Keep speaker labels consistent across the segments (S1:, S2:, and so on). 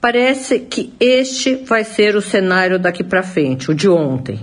S1: parece que este vai ser o cenário daqui para frente, o de ontem.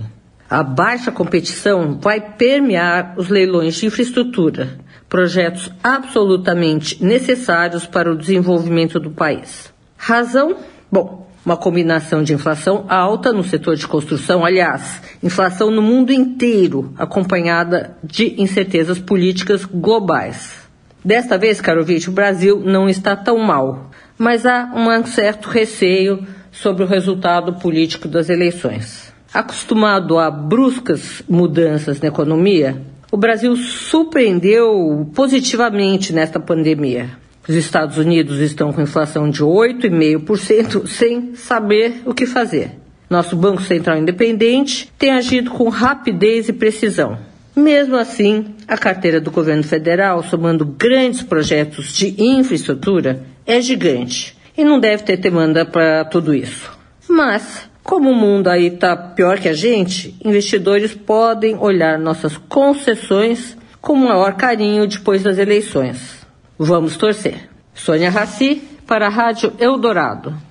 S1: A baixa competição vai permear os leilões de infraestrutura, projetos absolutamente necessários para o desenvolvimento do país. Razão? Bom, uma combinação de inflação alta no setor de construção, aliás, inflação no mundo inteiro, acompanhada de incertezas políticas globais. Desta vez, ouvinte, o Brasil não está tão mal mas há um certo receio sobre o resultado político das eleições. Acostumado a bruscas mudanças na economia, o Brasil surpreendeu positivamente nesta pandemia. Os Estados Unidos estão com inflação de 8,5% sem saber o que fazer. Nosso Banco Central Independente tem agido com rapidez e precisão. Mesmo assim, a carteira do governo federal, somando grandes projetos de infraestrutura, é gigante e não deve ter demanda para tudo isso. Mas, como o mundo aí está pior que a gente, investidores podem olhar nossas concessões com maior carinho depois das eleições. Vamos torcer. Sônia Raci, para a Rádio Eldorado.